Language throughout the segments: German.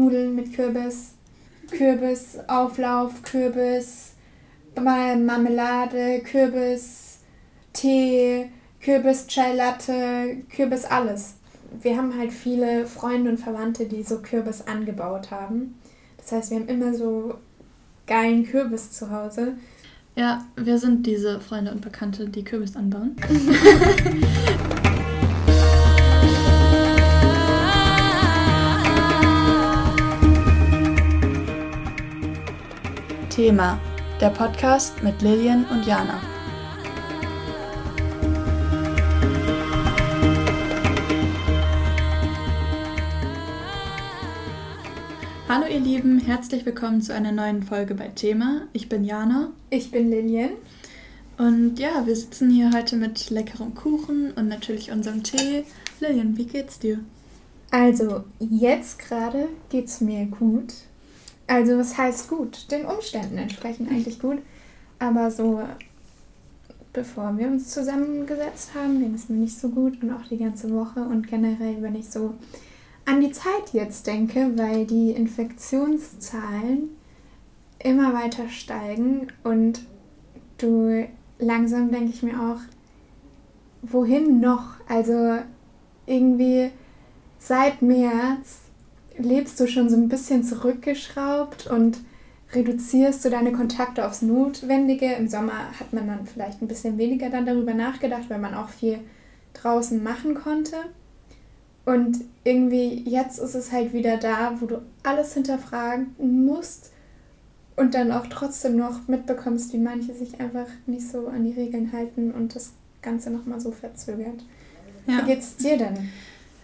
Nudeln mit Kürbis, Kürbisauflauf, Kürbis, Marmelade, Kürbis, Tee, Kürbis Chai Latte, Kürbis alles. Wir haben halt viele Freunde und Verwandte, die so Kürbis angebaut haben. Das heißt, wir haben immer so geilen Kürbis zu Hause. Ja, wir sind diese Freunde und Bekannte, die Kürbis anbauen. Thema: Der Podcast mit Lilian und Jana. Hallo ihr Lieben, herzlich willkommen zu einer neuen Folge bei Thema. Ich bin Jana. Ich bin Lilian. Und ja, wir sitzen hier heute mit leckerem Kuchen und natürlich unserem Tee. Lilian, wie geht's dir? Also, jetzt gerade geht's mir gut. Also, was heißt gut? Den Umständen entsprechend eigentlich gut. Aber so, bevor wir uns zusammengesetzt haben, ging es mir nicht so gut und auch die ganze Woche und generell, wenn ich so an die Zeit jetzt denke, weil die Infektionszahlen immer weiter steigen und du langsam denke ich mir auch, wohin noch? Also irgendwie seit März lebst du schon so ein bisschen zurückgeschraubt und reduzierst du deine Kontakte aufs Notwendige. Im Sommer hat man dann vielleicht ein bisschen weniger dann darüber nachgedacht, weil man auch viel draußen machen konnte. Und irgendwie jetzt ist es halt wieder da, wo du alles hinterfragen musst und dann auch trotzdem noch mitbekommst, wie manche sich einfach nicht so an die Regeln halten und das Ganze nochmal so verzögert. Ja. Wie geht's dir denn?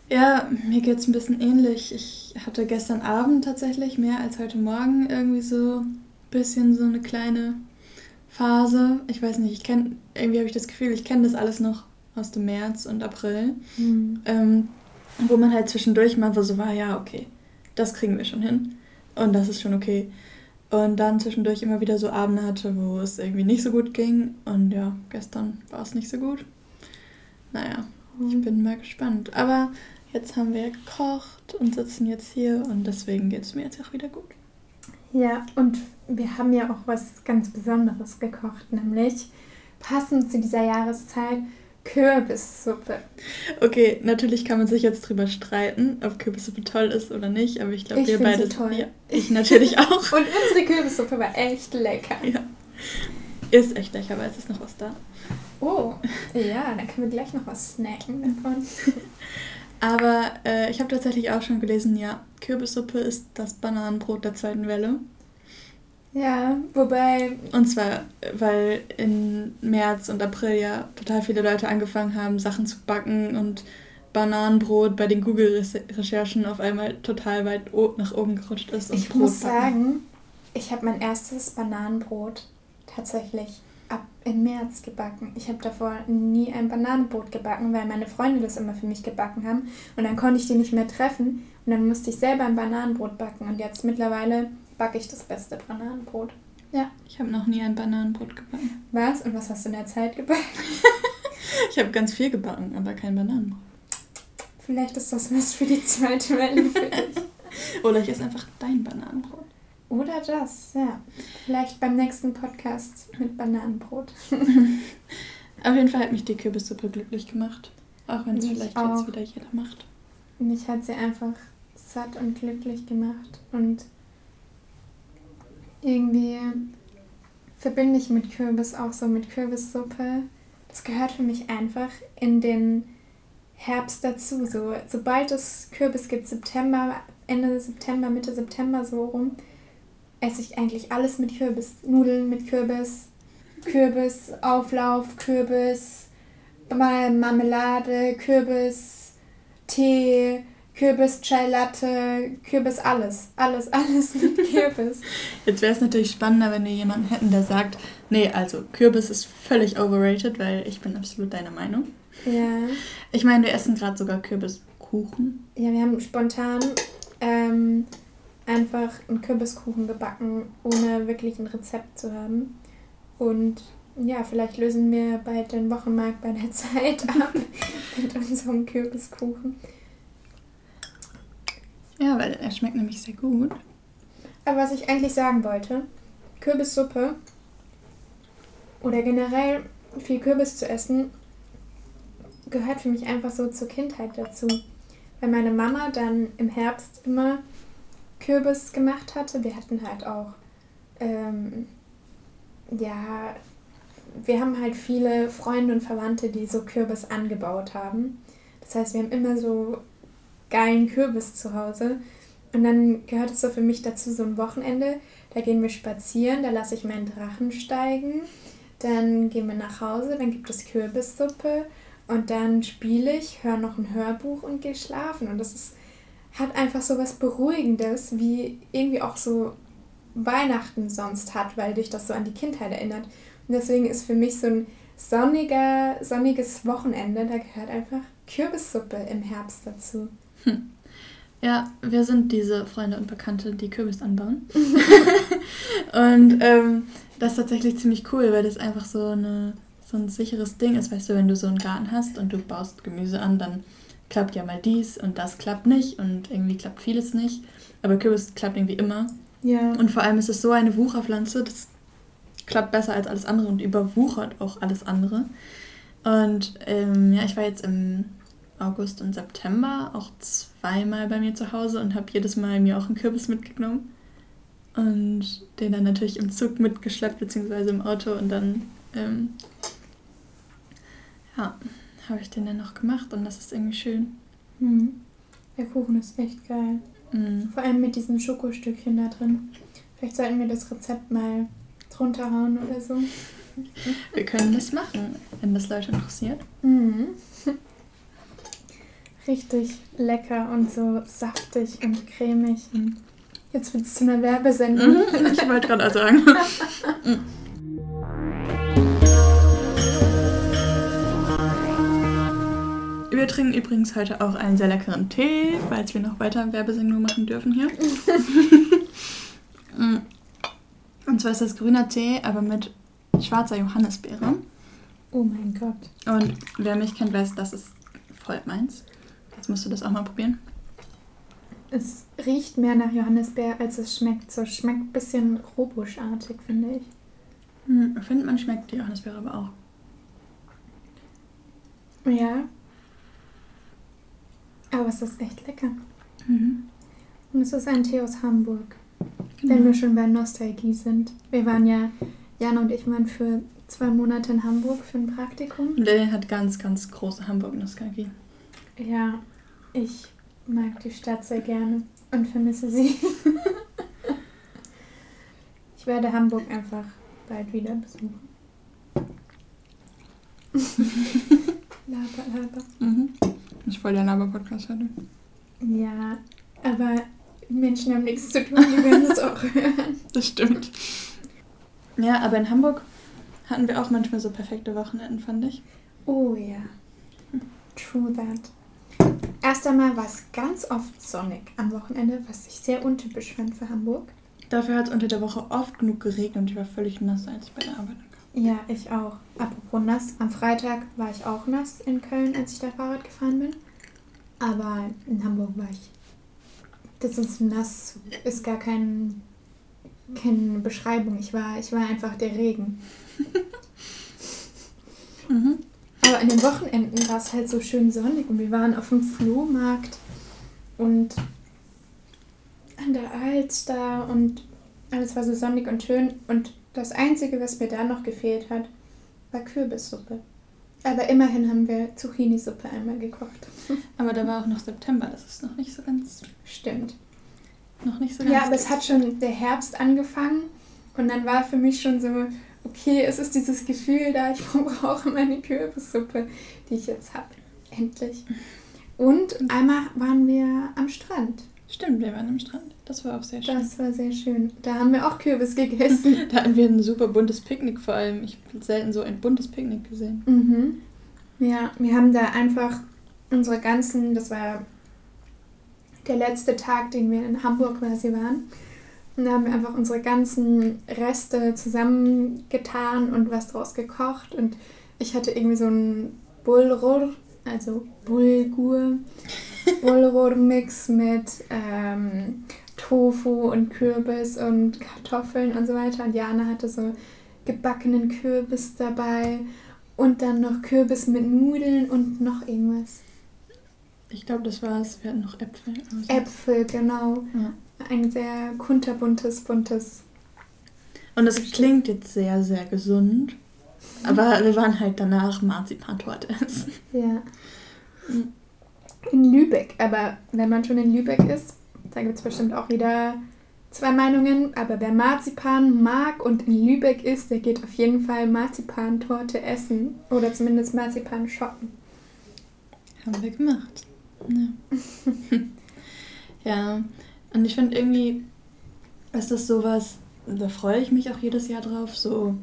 Ja, mir geht es ein bisschen ähnlich. Ich hatte gestern Abend tatsächlich mehr als heute Morgen irgendwie so ein bisschen so eine kleine Phase. Ich weiß nicht, ich kenne, irgendwie habe ich das Gefühl, ich kenne das alles noch aus dem März und April. Mhm. Ähm, wo man halt zwischendurch mal so war, ja, okay, das kriegen wir schon hin. Und das ist schon okay. Und dann zwischendurch immer wieder so Abende hatte, wo es irgendwie nicht so gut ging. Und ja, gestern war es nicht so gut. Naja, ich bin mal gespannt. Aber Jetzt haben wir gekocht und sitzen jetzt hier und deswegen geht es mir jetzt auch wieder gut. Ja, und wir haben ja auch was ganz Besonderes gekocht, nämlich passend zu dieser Jahreszeit Kürbissuppe. Okay, natürlich kann man sich jetzt drüber streiten, ob Kürbissuppe toll ist oder nicht, aber ich glaube, wir beide. toll. Ja, ich natürlich auch. und unsere Kürbissuppe war echt lecker. Ja. Ist echt lecker, aber es ist noch was da. Oh, ja, dann können wir gleich noch was snacken davon. Aber äh, ich habe tatsächlich auch schon gelesen, ja, Kürbissuppe ist das Bananenbrot der zweiten Welle. Ja, wobei. Und zwar, weil in März und April ja total viele Leute angefangen haben, Sachen zu backen und Bananenbrot bei den Google-Recherchen auf einmal total weit nach oben gerutscht ist. Ich Brot muss backen. sagen, ich habe mein erstes Bananenbrot tatsächlich ab im März gebacken. Ich habe davor nie ein Bananenbrot gebacken, weil meine Freunde das immer für mich gebacken haben. Und dann konnte ich die nicht mehr treffen. Und dann musste ich selber ein Bananenbrot backen. Und jetzt mittlerweile backe ich das beste Bananenbrot. Ja. Ich habe noch nie ein Bananenbrot gebacken. Was? Und was hast du in der Zeit gebacken? ich habe ganz viel gebacken, aber kein Bananenbrot. Vielleicht ist das was für die zweite Welle für dich. Oder ich esse einfach dein Bananenbrot. Oder das, ja. Vielleicht beim nächsten Podcast mit Bananenbrot. Auf jeden Fall hat mich die Kürbissuppe glücklich gemacht. Auch wenn es vielleicht auch. jetzt wieder jeder macht. Mich hat sie einfach satt und glücklich gemacht. Und irgendwie verbinde ich mit Kürbis auch so mit Kürbissuppe. Das gehört für mich einfach in den Herbst dazu. So, sobald es Kürbis gibt, September, Ende September, Mitte September so rum, esse ich eigentlich alles mit Kürbis. Nudeln mit Kürbis, Kürbis, Auflauf, Kürbis, Marmelade, Kürbis, Tee, Kürbis, Chai Latte, Kürbis, alles. Alles, alles mit Kürbis. Jetzt wäre es natürlich spannender, wenn wir jemanden hätten, der sagt, nee, also Kürbis ist völlig overrated, weil ich bin absolut deiner Meinung. Ja. Ich meine, wir essen gerade sogar Kürbiskuchen. Ja, wir haben spontan ähm, einfach einen Kürbiskuchen gebacken, ohne wirklich ein Rezept zu haben. Und ja, vielleicht lösen wir bald den Wochenmarkt bei der Zeit ab mit unserem Kürbiskuchen. Ja, weil er schmeckt nämlich sehr gut. Aber was ich eigentlich sagen wollte, Kürbissuppe oder generell viel Kürbis zu essen, gehört für mich einfach so zur Kindheit dazu. Weil meine Mama dann im Herbst immer Kürbis gemacht hatte. Wir hatten halt auch, ähm, ja, wir haben halt viele Freunde und Verwandte, die so Kürbis angebaut haben. Das heißt, wir haben immer so geilen Kürbis zu Hause. Und dann gehört es so für mich dazu, so ein Wochenende. Da gehen wir spazieren, da lasse ich meinen Drachen steigen. Dann gehen wir nach Hause, dann gibt es Kürbissuppe. Und dann spiele ich, höre noch ein Hörbuch und gehe schlafen. Und das ist, hat einfach so was Beruhigendes, wie irgendwie auch so Weihnachten sonst hat, weil dich das so an die Kindheit erinnert. Und deswegen ist für mich so ein sonniger, sonniges Wochenende, da gehört einfach Kürbissuppe im Herbst dazu. Hm. Ja, wir sind diese Freunde und Bekannte, die Kürbis anbauen. und ähm, das ist tatsächlich ziemlich cool, weil das einfach so, eine, so ein sicheres Ding ist. Weißt du, wenn du so einen Garten hast und du baust Gemüse an, dann klappt ja mal dies und das klappt nicht und irgendwie klappt vieles nicht. Aber Kürbis klappt irgendwie immer. Ja. Und vor allem ist es so eine Wucherpflanze, das klappt besser als alles andere und überwuchert auch alles andere. Und ähm, ja, ich war jetzt im August und September auch zweimal bei mir zu Hause und habe jedes Mal mir auch einen Kürbis mitgenommen. Und den dann natürlich im Zug mitgeschleppt, beziehungsweise im Auto. Und dann, ähm, ja, habe ich den dann noch gemacht und das ist irgendwie schön. Mhm. Der Kuchen ist echt geil. Mhm. Vor allem mit diesen Schokostückchen da drin. Vielleicht sollten wir das Rezept mal drunter hauen oder so. Wir können das machen, wenn das Leute interessiert. Mhm. Richtig lecker und so saftig und cremig. Jetzt wird es zu einer Werbesendung. Mhm, ich wollte gerade sagen. Wir trinken übrigens heute auch einen sehr leckeren Tee, falls wir noch weiter Werbesendung machen dürfen hier. Mm. Und zwar ist das grüner Tee, aber mit schwarzer Johannisbeere. Oh mein Gott. Und wer mich kennt, weiß, das ist voll meins. Jetzt musst du das auch mal probieren. Es riecht mehr nach Johannisbeer, als es schmeckt. So schmeckt ein bisschen robuschartig, finde ich. Hm, ich finde, man schmeckt die Johannisbeere aber auch. Ja. Aber es ist echt lecker. Mhm. Und es ist ein Tee aus Hamburg. Genau. Wenn wir schon bei Nostalgie sind. Wir waren ja, Jana und ich waren für zwei Monate in Hamburg für ein Praktikum. Und hat ganz, ganz große Hamburg-Nostalgie. Ja, ich mag die Stadt sehr gerne und vermisse sie. ich werde Hamburg einfach bald wieder besuchen. laber, laber. Mhm. Ich voll der Laber-Podcast heute. Ja, aber Menschen haben nichts zu tun, die werden es auch hören. Das stimmt. Ja, aber in Hamburg hatten wir auch manchmal so perfekte Wochenenden, fand ich. Oh ja. True that. Erst einmal war es ganz oft sonnig am Wochenende, was ich sehr untypisch fand für Hamburg. Dafür hat es unter der Woche oft genug geregnet und ich war völlig nass, als ich bei der Arbeit. Ja, ich auch. Apropos nass, am Freitag war ich auch nass in Köln, als ich da Fahrrad gefahren bin. Aber in Hamburg war ich. Das ist nass, ist gar kein, keine Beschreibung. Ich war, ich war einfach der Regen. mhm. Aber an den Wochenenden war es halt so schön sonnig und wir waren auf dem Flohmarkt und an der Alster und alles war so sonnig und schön. Und das Einzige, was mir da noch gefehlt hat, war Kürbissuppe. Aber immerhin haben wir Zucchini-Suppe einmal gekocht. Aber da war auch noch September, das ist noch nicht so ganz. Stimmt. Noch nicht so ganz. Ja, aber es hat schon der Herbst angefangen und dann war für mich schon so, okay, es ist dieses Gefühl da, ich brauche meine Kürbissuppe, die ich jetzt habe. Endlich. Und einmal waren wir am Strand. Stimmt, wir waren am Strand. Das war auch sehr schön. Das war sehr schön. Da haben wir auch Kürbis gegessen. da hatten wir ein super buntes Picknick vor allem. Ich habe selten so ein buntes Picknick gesehen. Mhm. Ja, wir haben da einfach unsere ganzen, das war der letzte Tag, den wir in Hamburg quasi waren. Und da haben wir einfach unsere ganzen Reste zusammengetan und was draus gekocht. Und ich hatte irgendwie so ein Bulgur, also Bulgur. Bullroden-Mix mit ähm, Tofu und Kürbis und Kartoffeln und so weiter. Und Jana hatte so gebackenen Kürbis dabei und dann noch Kürbis mit Nudeln und noch irgendwas. Ich glaube, das war's. Wir hatten noch Äpfel. Also. Äpfel, genau. Ja. Ein sehr kunterbuntes, buntes. Und es klingt jetzt sehr, sehr gesund. Aber wir waren halt danach Marzipantorte essen. Ja. In Lübeck. Aber wenn man schon in Lübeck ist, da gibt es bestimmt auch wieder zwei Meinungen. Aber wer Marzipan mag und in Lübeck ist, der geht auf jeden Fall Marzipantorte essen. Oder zumindest Marzipan shoppen. Haben wir gemacht. Ja. ja. Und ich finde irgendwie, ist das sowas, da freue ich mich auch jedes Jahr drauf, so,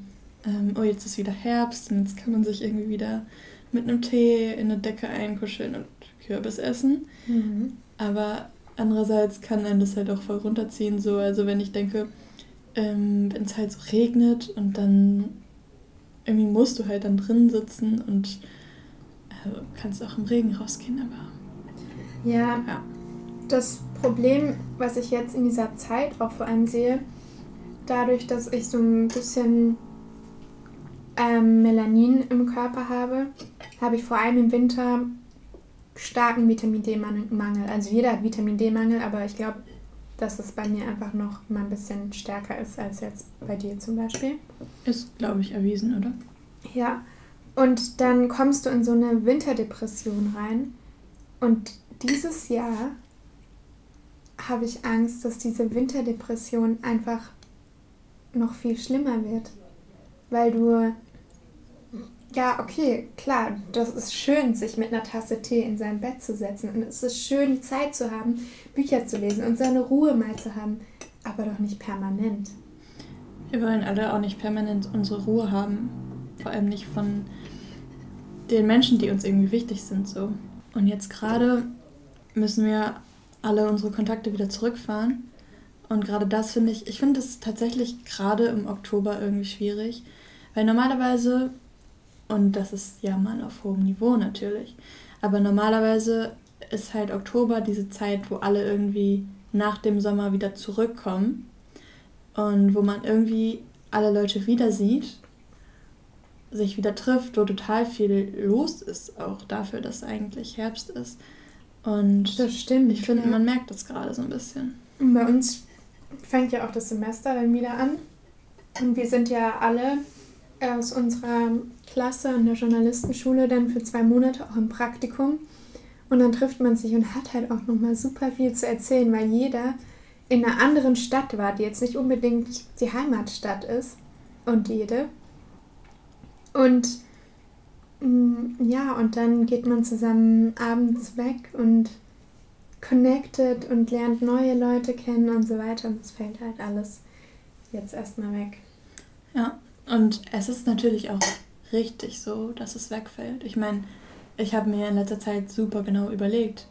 ähm, oh, jetzt ist wieder Herbst und jetzt kann man sich irgendwie wieder mit einem Tee in eine Decke einkuscheln und Kürbis essen. Mhm. Aber andererseits kann einem das halt auch voll runterziehen, so, also wenn ich denke, ähm, wenn es halt so regnet und dann irgendwie musst du halt dann drin sitzen und äh, kannst auch im Regen rausgehen, aber. Ja, ja. Das Problem, was ich jetzt in dieser Zeit auch vor allem sehe, dadurch, dass ich so ein bisschen ähm, Melanin im Körper habe, habe ich vor allem im Winter starken Vitamin D-Mangel. Also jeder hat Vitamin D-Mangel, aber ich glaube, dass es bei mir einfach noch mal ein bisschen stärker ist als jetzt bei dir zum Beispiel. Ist, glaube ich, erwiesen, oder? Ja. Und dann kommst du in so eine Winterdepression rein. Und dieses Jahr habe ich Angst, dass diese Winterdepression einfach noch viel schlimmer wird. Weil du, ja, okay, klar, das ist schön, sich mit einer Tasse Tee in sein Bett zu setzen. Und es ist schön, Zeit zu haben, Bücher zu lesen und seine Ruhe mal zu haben. Aber doch nicht permanent. Wir wollen alle auch nicht permanent unsere Ruhe haben. Vor allem nicht von den Menschen, die uns irgendwie wichtig sind. So. Und jetzt gerade müssen wir alle unsere Kontakte wieder zurückfahren. Und gerade das finde ich, ich finde es tatsächlich gerade im Oktober irgendwie schwierig, weil normalerweise, und das ist ja mal auf hohem Niveau natürlich, aber normalerweise ist halt Oktober diese Zeit, wo alle irgendwie nach dem Sommer wieder zurückkommen und wo man irgendwie alle Leute wieder sieht, sich wieder trifft, wo total viel los ist, auch dafür, dass eigentlich Herbst ist. Und das stimmt. Ich finde, ja. man merkt das gerade so ein bisschen. Bei uns fängt ja auch das Semester dann wieder an. Und wir sind ja alle aus unserer Klasse an der Journalistenschule dann für zwei Monate auch im Praktikum. Und dann trifft man sich und hat halt auch nochmal super viel zu erzählen, weil jeder in einer anderen Stadt war, die jetzt nicht unbedingt die Heimatstadt ist. Und jede. Und Mm, ja, und dann geht man zusammen abends weg und connected und lernt neue Leute kennen und so weiter. Und es fällt halt alles jetzt erstmal weg. Ja, und es ist natürlich auch richtig so, dass es wegfällt. Ich meine, ich habe mir in letzter Zeit super genau überlegt,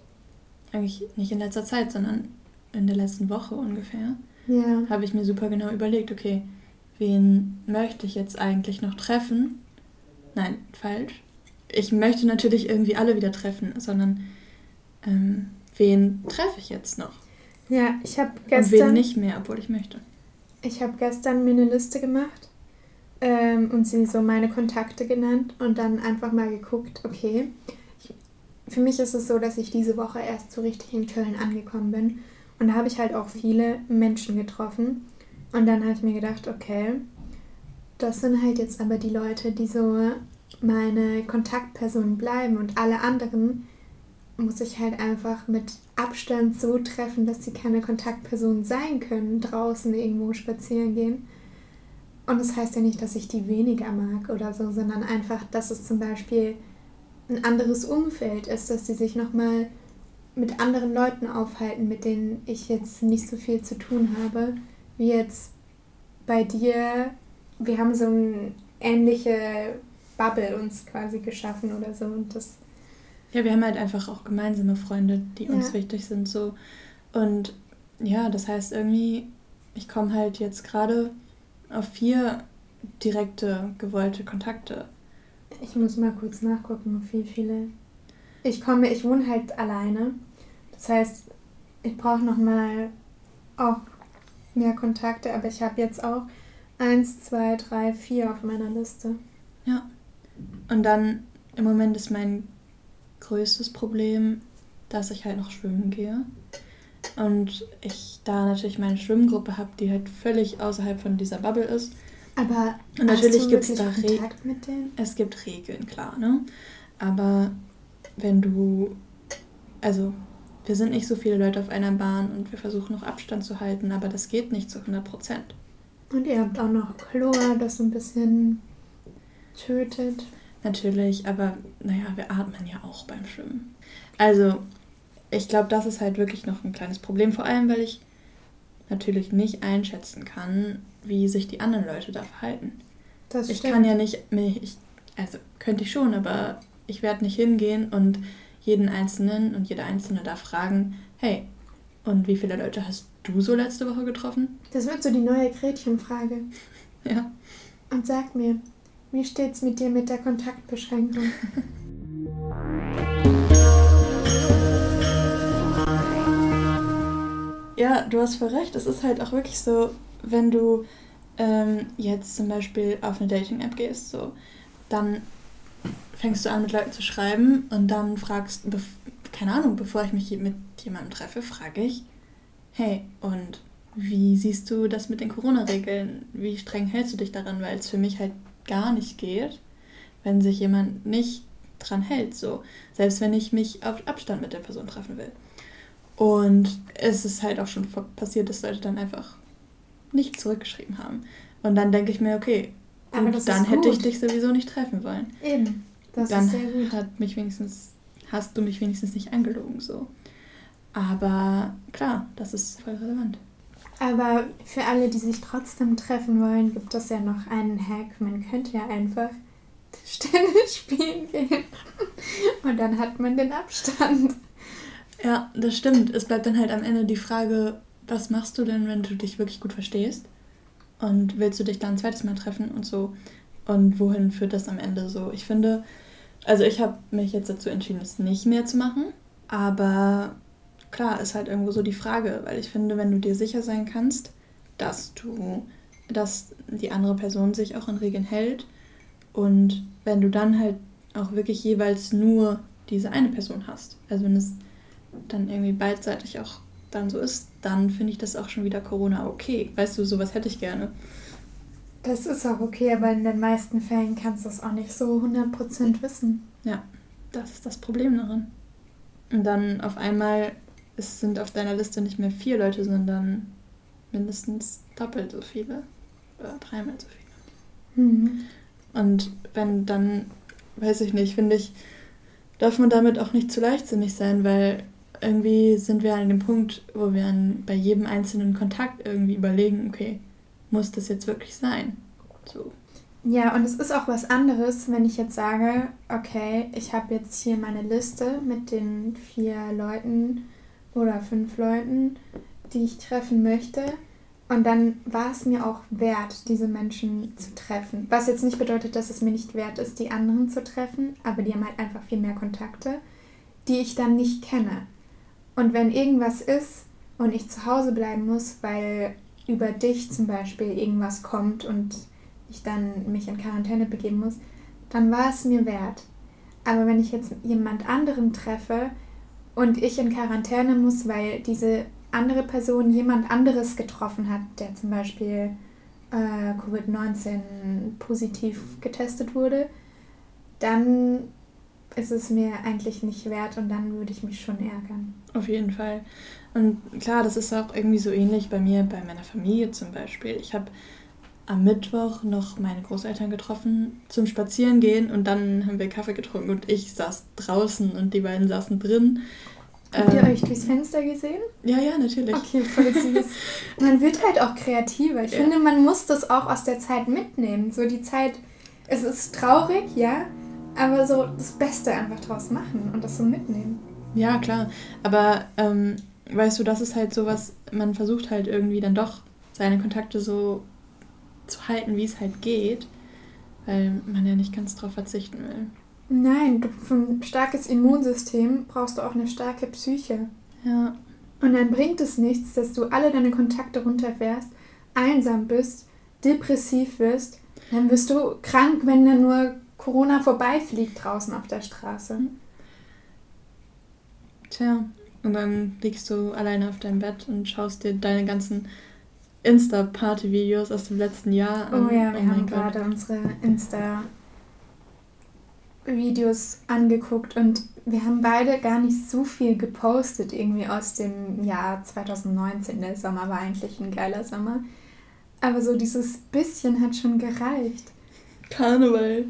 eigentlich nicht in letzter Zeit, sondern in der letzten Woche ungefähr, ja. habe ich mir super genau überlegt, okay, wen möchte ich jetzt eigentlich noch treffen? Nein, falsch ich möchte natürlich irgendwie alle wieder treffen, sondern ähm, wen treffe ich jetzt noch? Ja, ich habe gestern. Und wen nicht mehr, obwohl ich möchte. Ich habe gestern mir eine Liste gemacht ähm, und sie so meine Kontakte genannt und dann einfach mal geguckt, okay. Ich, für mich ist es so, dass ich diese Woche erst so richtig in Köln angekommen bin. Und da habe ich halt auch viele Menschen getroffen. Und dann habe ich mir gedacht, okay, das sind halt jetzt aber die Leute, die so meine Kontaktpersonen bleiben und alle anderen muss ich halt einfach mit Abstand so treffen, dass sie keine Kontaktpersonen sein können, draußen irgendwo spazieren gehen. Und das heißt ja nicht, dass ich die weniger mag oder so, sondern einfach, dass es zum Beispiel ein anderes Umfeld ist, dass sie sich nochmal mit anderen Leuten aufhalten, mit denen ich jetzt nicht so viel zu tun habe, wie jetzt bei dir. Wir haben so eine ähnliche Bubble uns quasi geschaffen oder so. Und das ja, wir haben halt einfach auch gemeinsame Freunde, die uns ja. wichtig sind. so Und ja, das heißt irgendwie, ich komme halt jetzt gerade auf vier direkte, gewollte Kontakte. Ich muss mal kurz nachgucken, wie viele. Ich komme, ich wohne halt alleine Das heißt, ich brauche nochmal auch mehr Kontakte, aber ich habe jetzt auch eins, zwei, drei, vier auf meiner Liste. Ja. Und dann im Moment ist mein größtes Problem, dass ich halt noch schwimmen gehe. Und ich da natürlich meine Schwimmgruppe habe, die halt völlig außerhalb von dieser Bubble ist. Aber und natürlich gibt es da Regeln. Es gibt Regeln, klar, ne? Aber wenn du, also wir sind nicht so viele Leute auf einer Bahn und wir versuchen noch Abstand zu halten, aber das geht nicht zu 100 Prozent. Und ihr habt auch noch Chlor, das ein bisschen tötet. Natürlich, aber naja, wir atmen ja auch beim Schwimmen. Also, ich glaube, das ist halt wirklich noch ein kleines Problem, vor allem weil ich natürlich nicht einschätzen kann, wie sich die anderen Leute da verhalten. Das ich stimmt. kann ja nicht, ich, also könnte ich schon, aber ich werde nicht hingehen und jeden Einzelnen und jede Einzelne da fragen, hey, und wie viele Leute hast du so letzte Woche getroffen? Das wird so die neue Gretchenfrage. ja. Und sag mir, wie steht's mit dir mit der Kontaktbeschränkung? ja, du hast voll recht. Es ist halt auch wirklich so, wenn du ähm, jetzt zum Beispiel auf eine Dating-App gehst, so, dann fängst du an, mit Leuten zu schreiben und dann fragst, keine Ahnung, bevor ich mich mit jemandem treffe, frage ich, hey, und wie siehst du das mit den Corona-Regeln? Wie streng hältst du dich daran? Weil es für mich halt gar nicht geht, wenn sich jemand nicht dran hält. So. Selbst wenn ich mich auf Abstand mit der Person treffen will. Und es ist halt auch schon passiert, dass Leute dann einfach nicht zurückgeschrieben haben. Und dann denke ich mir, okay, gut, dann hätte ich dich sowieso nicht treffen wollen. Eben. Das dann ist sehr gut. hat mich wenigstens, hast du mich wenigstens nicht angelogen so. Aber klar, das ist voll relevant. Aber für alle, die sich trotzdem treffen wollen, gibt es ja noch einen Hack. Man könnte ja einfach Tennis spielen gehen und dann hat man den Abstand. Ja, das stimmt. Es bleibt dann halt am Ende die Frage, was machst du denn, wenn du dich wirklich gut verstehst? Und willst du dich dann ein zweites Mal treffen und so? Und wohin führt das am Ende so? Ich finde, also ich habe mich jetzt dazu entschieden, es nicht mehr zu machen. Aber klar, ist halt irgendwo so die Frage, weil ich finde, wenn du dir sicher sein kannst, dass du, dass die andere Person sich auch an Regeln hält und wenn du dann halt auch wirklich jeweils nur diese eine Person hast, also wenn es dann irgendwie beidseitig auch dann so ist, dann finde ich das auch schon wieder Corona okay. Weißt du, sowas hätte ich gerne. Das ist auch okay, aber in den meisten Fällen kannst du es auch nicht so 100% wissen. Ja, das ist das Problem daran. Und dann auf einmal es sind auf deiner Liste nicht mehr vier Leute, sondern mindestens doppelt so viele. Oder dreimal so viele. Mhm. Und wenn dann, weiß ich nicht, finde ich, darf man damit auch nicht zu leichtsinnig sein, weil irgendwie sind wir an dem Punkt, wo wir an, bei jedem einzelnen Kontakt irgendwie überlegen, okay, muss das jetzt wirklich sein? So. Ja, und es ist auch was anderes, wenn ich jetzt sage, okay, ich habe jetzt hier meine Liste mit den vier Leuten oder fünf Leuten, die ich treffen möchte. Und dann war es mir auch wert, diese Menschen zu treffen. Was jetzt nicht bedeutet, dass es mir nicht wert ist, die anderen zu treffen, aber die haben halt einfach viel mehr Kontakte, die ich dann nicht kenne. Und wenn irgendwas ist und ich zu Hause bleiben muss, weil über dich zum Beispiel irgendwas kommt und ich dann mich in Quarantäne begeben muss, dann war es mir wert. Aber wenn ich jetzt jemand anderen treffe und ich in Quarantäne muss, weil diese andere Person jemand anderes getroffen hat, der zum Beispiel äh, Covid-19 positiv getestet wurde, dann ist es mir eigentlich nicht wert und dann würde ich mich schon ärgern. Auf jeden Fall. Und klar, das ist auch irgendwie so ähnlich bei mir, bei meiner Familie zum Beispiel. Ich habe am Mittwoch noch meine Großeltern getroffen zum Spazierengehen und dann haben wir Kaffee getrunken und ich saß draußen und die beiden saßen drin. Habt ihr ähm, euch durchs Fenster gesehen? Ja, ja, natürlich. Okay, voll süß. man wird halt auch kreativer. Ich ja. finde, man muss das auch aus der Zeit mitnehmen. So die Zeit, es ist traurig, ja, aber so das Beste einfach draus machen und das so mitnehmen. Ja, klar. Aber ähm, weißt du, das ist halt so was, man versucht halt irgendwie dann doch seine Kontakte so zu halten, wie es halt geht, weil man ja nicht ganz drauf verzichten will. Nein, für ein starkes Immunsystem brauchst du auch eine starke Psyche. Ja. Und dann bringt es nichts, dass du alle deine Kontakte runterfährst, einsam bist, depressiv wirst. Dann wirst du krank, wenn dann nur Corona vorbeifliegt draußen auf der Straße. Tja, und dann liegst du alleine auf deinem Bett und schaust dir deine ganzen Insta-Party-Videos aus dem letzten Jahr an. Oh ja, wir oh haben gerade unsere Insta-Videos angeguckt und wir haben beide gar nicht so viel gepostet irgendwie aus dem Jahr 2019. Der Sommer war eigentlich ein geiler Sommer. Aber so dieses bisschen hat schon gereicht. Karneval.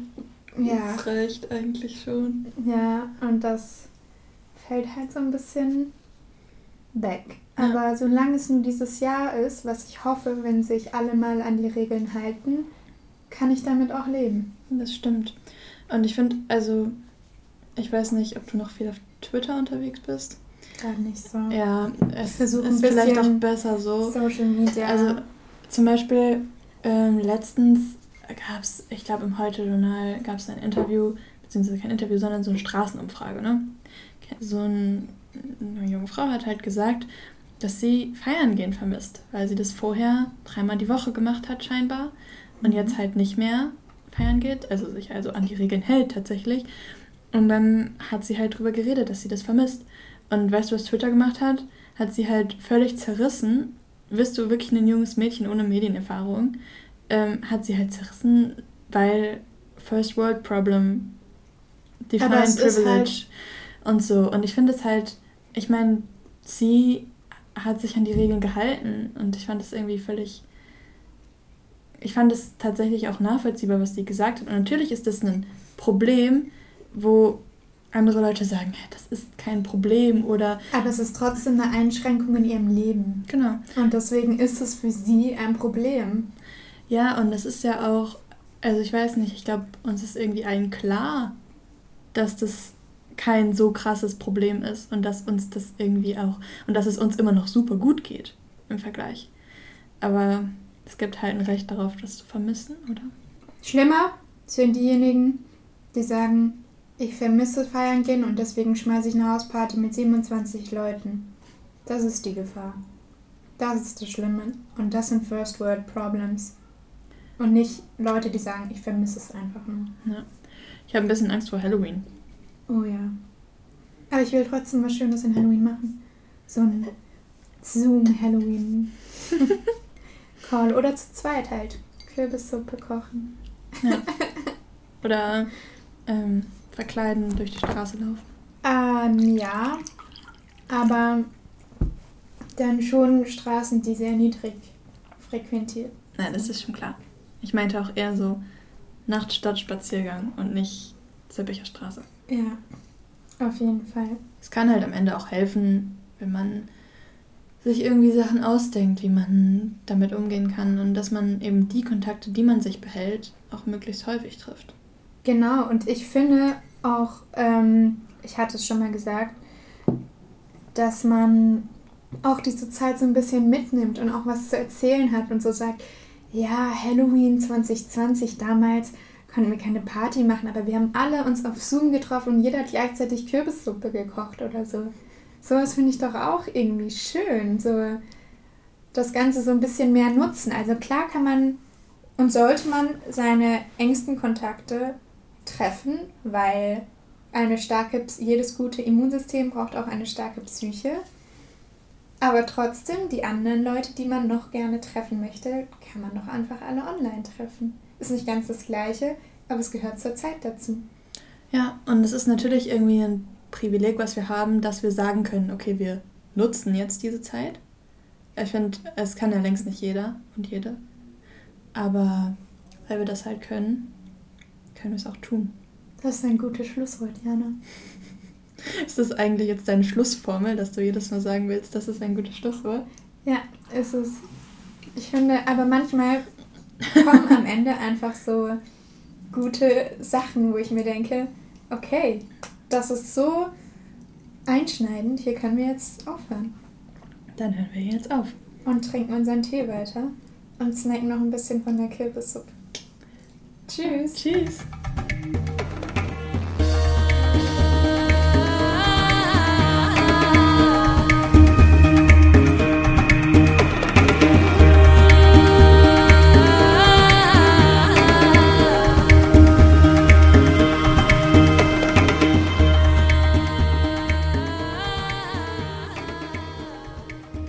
Ja. Das reicht eigentlich schon. Ja, und das fällt halt so ein bisschen weg. Ja. Aber solange es nur dieses Jahr ist, was ich hoffe, wenn sich alle mal an die Regeln halten, kann ich damit auch leben. Das stimmt. Und ich finde, also, ich weiß nicht, ob du noch viel auf Twitter unterwegs bist. Gerade nicht so. Ja, es ist vielleicht auch besser so. Social Media. Also zum Beispiel ähm, letztens gab es, ich glaube im Heute-Journal gab es ein Interview, beziehungsweise kein Interview, sondern so eine Straßenumfrage. Ne? So ein, eine junge Frau hat halt gesagt, dass sie feiern gehen vermisst, weil sie das vorher dreimal die Woche gemacht hat scheinbar und mhm. jetzt halt nicht mehr feiern geht, also sich also an die Regeln hält tatsächlich. Und dann hat sie halt drüber geredet, dass sie das vermisst. Und weißt du, was Twitter gemacht hat? Hat sie halt völlig zerrissen. Wirst du wirklich ein junges Mädchen ohne Medienerfahrung? Ähm, hat sie halt zerrissen, weil First World Problem, Define Privilege halt und so. Und ich finde es halt, ich meine, sie hat sich an die Regeln gehalten und ich fand es irgendwie völlig. Ich fand es tatsächlich auch nachvollziehbar, was sie gesagt hat. Und natürlich ist das ein Problem, wo andere Leute sagen, das ist kein Problem oder. Aber es ist trotzdem eine Einschränkung in ihrem Leben. Genau. Und deswegen ist es für sie ein Problem. Ja, und das ist ja auch, also ich weiß nicht, ich glaube, uns ist irgendwie allen klar, dass das kein so krasses Problem ist und dass uns das irgendwie auch und dass es uns immer noch super gut geht im Vergleich. Aber es gibt halt ein Recht darauf, das zu vermissen, oder? Schlimmer sind diejenigen, die sagen, ich vermisse feiern gehen und deswegen schmeiße ich eine Hausparty mit 27 Leuten. Das ist die Gefahr. Das ist das Schlimme. Und das sind First World Problems. Und nicht Leute, die sagen, ich vermisse es einfach nur. Ja. Ich habe ein bisschen Angst vor Halloween. Oh ja. Aber ich will trotzdem was Schönes in Halloween machen. So ein Zoom-Halloween. Call. Oder zu zweit halt. Kürbissuppe kochen. Ja. Oder ähm, verkleiden, durch die Straße laufen. Ähm, ja. Aber dann schon Straßen, die sehr niedrig frequentiert. Nein, das ist schon klar. Ich meinte auch eher so Nacht-Stadt-Spaziergang und nicht Zippicher Straße. Ja, auf jeden Fall. Es kann halt am Ende auch helfen, wenn man sich irgendwie Sachen ausdenkt, wie man damit umgehen kann und dass man eben die Kontakte, die man sich behält, auch möglichst häufig trifft. Genau, und ich finde auch, ähm, ich hatte es schon mal gesagt, dass man auch diese Zeit so ein bisschen mitnimmt und auch was zu erzählen hat und so sagt, ja, Halloween 2020 damals, konnten wir keine Party machen, aber wir haben alle uns auf Zoom getroffen und jeder hat gleichzeitig Kürbissuppe gekocht oder so. Sowas finde ich doch auch irgendwie schön, so das Ganze so ein bisschen mehr nutzen. Also klar kann man und sollte man seine engsten Kontakte treffen, weil eine starke, jedes gute Immunsystem braucht auch eine starke Psyche. Aber trotzdem, die anderen Leute, die man noch gerne treffen möchte, kann man doch einfach alle online treffen. Ist nicht ganz das Gleiche, aber es gehört zur Zeit dazu. Ja, und es ist natürlich irgendwie ein Privileg, was wir haben, dass wir sagen können, okay, wir nutzen jetzt diese Zeit. Ich finde, es kann ja längst nicht jeder und jede. Aber weil wir das halt können, können wir es auch tun. Das ist ein gutes Schlusswort, Jana. Ist das eigentlich jetzt deine Schlussformel, dass du jedes Mal sagen willst, das ist ein gutes Schlusswort? Ja, ist es. Ich finde, aber manchmal kommen am Ende einfach so gute Sachen, wo ich mir denke, okay, das ist so einschneidend, hier können wir jetzt aufhören. Dann hören wir jetzt auf. Und trinken unseren Tee weiter und snacken noch ein bisschen von der Kürbissuppe. Tschüss. Tschüss.